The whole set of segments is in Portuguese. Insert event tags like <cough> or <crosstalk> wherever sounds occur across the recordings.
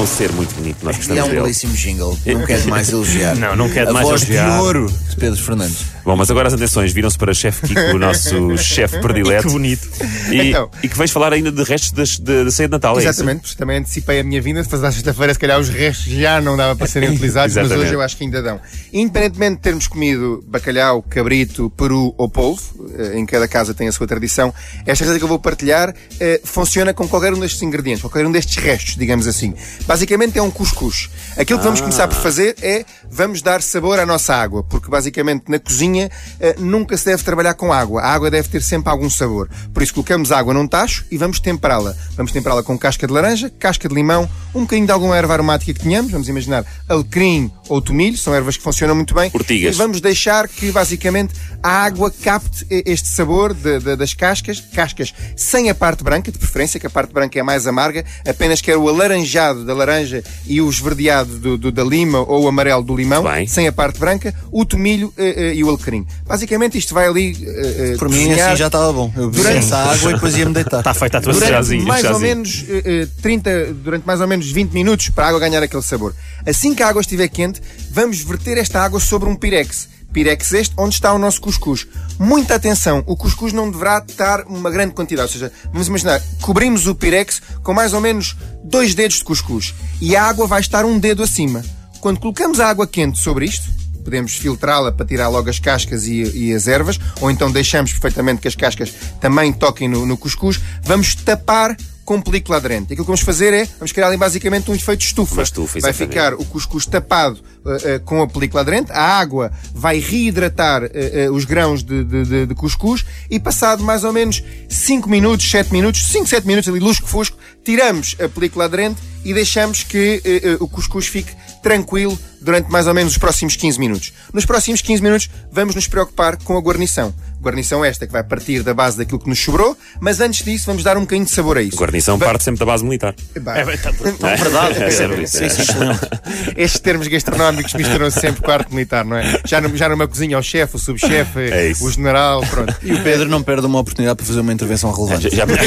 É um ser muito bonito, nós gostamos é um dele. belíssimo jingle. Não quero mais elogiar. Não, não quero A mais voz elogiar. de ouro de Pedro Fernandes. Bom, mas agora as atenções viram-se para chefe Kiko, o nosso <laughs> chefe predileto. Que bonito. E, Então. e que vais falar ainda de restos das- da da ceia de Natal, é isso? Exatamente, porque também antecipei a minha vinda. Se à sexta-feira, se calhar os restos já não dava para serem <laughs> utilizados, mas hoje eu acho que ainda dão. Independentemente de termos comido bacalhau, cabrito, peru ou polvo, eh, em cada casa tem a sua tradição, esta receita que eu vou partilhar eh, funciona com qualquer um destes ingredientes, qualquer um destes restos, digamos assim. Basicamente é um cuscuz. Aquilo que vamos começar por fazer é vamos dar sabor à nossa água, porque basicamente na cozinha eh, nunca se deve trabalhar com água. A água deve ter sempre algum sabor. Por isso colocamos água num tacho e vamos temperá-la. Vamos temperá-la com casca de laranja, casca de limão, um bocadinho de alguma erva aromática que tenhamos, vamos imaginar alecrim ou tomilho, são ervas que funcionam muito bem. Ortigas. E vamos deixar que basicamente a água capte este sabor de- de- das cascas, cascas sem a parte branca, de preferência, que a parte branca é mais amarga, apenas quer o alaranjado da laranja e o esverdeado do, do- da lima ou o amarelo do limão, Bem. sem a parte branca, o tomilho eh, eh, e o alecrim. Basicamente isto vai ali eh, Por mim, assim já estava bom. Eu Durante- essa água e depois ia-me deitar. Está feita a tua durante chazinho, mais ou menos eh, eh, 30, durante mais ou menos 20 minutos para a água ganhar aquele sabor. Assim que a água estiver quente, vamos verter esta água sobre um pirex. Pirex este, onde está o nosso cuscuz. Muita atenção, o cuscuz não deverá estar uma grande quantidade. Ou seja, vamos imaginar, cobrimos o pirex com mais ou menos dois dedos de cuscuz. E a água vai estar um dedo acima. Quando colocamos a água quente sobre isto, podemos filtrá-la para tirar logo as cascas e, e as ervas, ou então deixamos perfeitamente que as cascas também toquem no, no cuscuz. Vamos tapar com película aderente. Aquilo que vamos fazer é, vamos criar ali basicamente um efeito estufa. Uma estufa, vai ficar o cuscuz tapado eh, eh, com a película aderente, a água vai reidratar eh, os grãos de, de, de- cuscuz e passado mais ou menos 5 minutos, 7 minutos, 5, 7 minutos ali lusco-fusco, tiramos a película aderente e deixamos que o cuscuz fique tranquilo durante mais ou menos os próximos 15 minutos. Nos próximos 15 minutos vamos nos preocupar com a guarnição. Guarnição esta que vai partir da base daquilo que nos sobrou, mas antes disso vamos dar um bocadinho de sabor a isso. Guarnição parte sempre da base militar. Bah, É verdade, <laughs> é sempre isso. Estes termos gastronómicos misturam-se sempre com a arte militar, não é? Já, no- já numa cozinha, o chefe, o subchefe, É o general, pronto. E o Pedro não perde uma oportunidade para fazer uma intervenção relevante. Já, já perdi,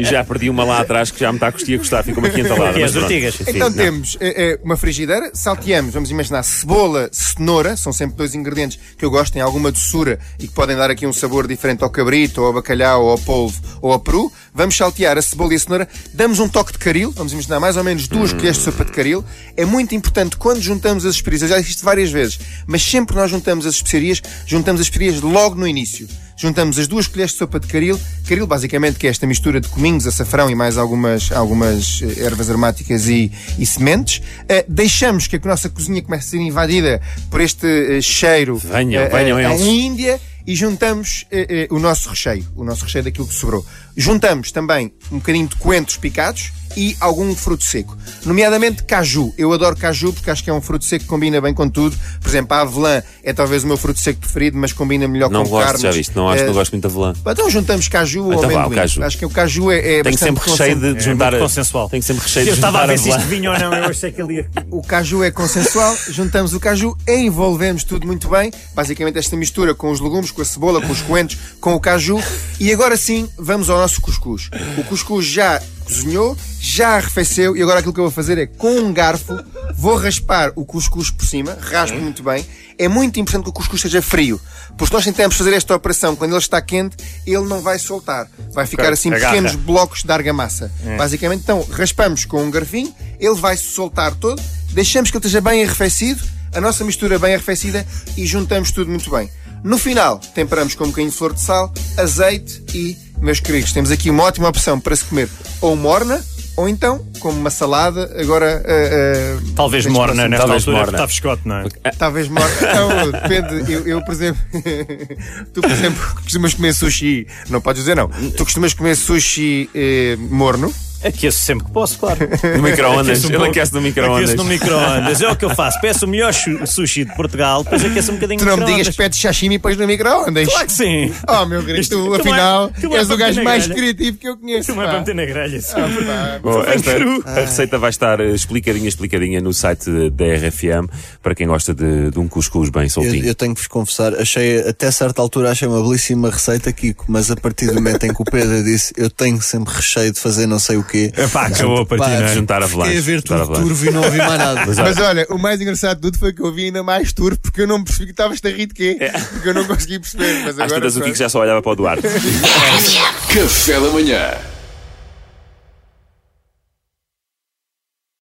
<laughs> já perdi uma lá atrás que já me está a gostar, ficou-me aqui entalada. pronto. Então não. temos eh, eh, uma frigideira, salteamos, vamos imaginar, cebola, cenoura, são sempre dois ingredientes que eu gosto, têm alguma doçura e que podem dar aqui um sabor diferente ao cabrito, ou ao bacalhau, ou ao polvo, ou ao peru. Vamos saltear a cebola e a cenoura, damos um toque de caril, vamos imaginar mais ou menos duas colheres de sopa de caril. É muito importante quando juntamos as especiarias, eu já disse isto várias vezes, mas sempre que nós juntamos as especiarias, juntamos as especiarias logo no início. Juntamos as duas colheres de sopa de caril, caril basicamente que é esta mistura de cominhos, açafrão e mais algumas, algumas eh, ervas aromáticas e, e sementes. Eh, deixamos que a nossa cozinha comece a ser invadida por este eh, cheiro Venham, venham eles. em Índia e juntamos o nosso recheio, o nosso recheio daquilo que sobrou. Juntamos também um bocadinho de coentros picados e algum fruto seco, nomeadamente caju. Eu adoro caju porque acho que é um fruto seco que combina bem com tudo. Por exemplo, a avelã é talvez o meu fruto seco preferido, mas combina melhor Não com gosto, carnes. já viste, não acho que Eh, não gosto muito da velã. Então juntamos caju ou Então vá, o amendoim. caju. Acho que o caju é, é bastante sempre recheio de, de juntar. consensual. Tenho sempre recheio de Eu estava a juntar ver se isto vinha ou não, eu achei que ele ia. <laughs> O caju é consensual, juntamos o caju, envolvemos tudo muito bem, basicamente esta mistura com os legumes, com a cebola, com os coentros, com o caju, e agora sim vamos ao nosso cuscuz. O cuscuz já cozinhou, já arrefeceu, e agora aquilo que eu vou fazer é com um garfo, vou raspar o cuscuz por cima, raspo muito bem. É muito importante que o cuscuz esteja frio, porque se nós tentamos fazer esta operação quando ele está quente, ele não vai soltar, vai ficar assim agarra. pequenos blocos de argamassa. Basicamente, então, raspamos com um garfinho, ele vai se soltar todo, deixamos que ele esteja bem arrefecido, a nossa mistura bem arrefecida e juntamos tudo muito bem. No final, temperamos com um bocadinho de flor de sal, azeite e, meus queridos, temos aqui uma ótima opção para se comer ou morna ou então como uma salada. Agora, ah, ah, Talvez morna próximo- nesta talvez altura, morna. está frescote, não é? Talvez morna. Não, depende. Eu, eu, por exemplo, <laughs> tu, por exemplo, costumas comer sushi. Não podes dizer não. Tu costumas comer sushi eh, morno. Aqueço sempre que posso, claro. No micro-ondas. Aqueço um Ele aquece no micro-ondas. Aqueço no micro-ondas. É o que eu faço. Peço o melhor sushi de Portugal, depois aqueço um bocadinho Tu não me digas pede sashimi e pões no micro-ondas. Claro que sim. Oh, meu querido, Isto- tu, tu afinal, tu és o gajo mais criativo que eu conheço. Não é para meter na grelha. Ah. Bom, esta, a receita vai estar eh, explicadinha, explicadinha no site da RFM para quem gosta de, de um cuscuz bem Eu, soltinho. eu tenho que vos confessar, achei, até certa altura achei uma belíssima receita, Kiko, mas a partir do momento em que o Pedro disse eu tenho sempre recheio de fazer não sei o quê. Epá, acabou a partir, Pá, não é? Juntar a Fiquei avalanche. a ver juntar a tudo turvo e não ouvi mais nada. Mas olha, o mais engraçado de tudo foi que eu vi ainda mais turvo porque eu não percebi que estavas a rir de quê. Porque eu não consegui perceber. Mas Às agora tantas o. Kiko já só olhava para o Duarte. <laughs> Café da manhã.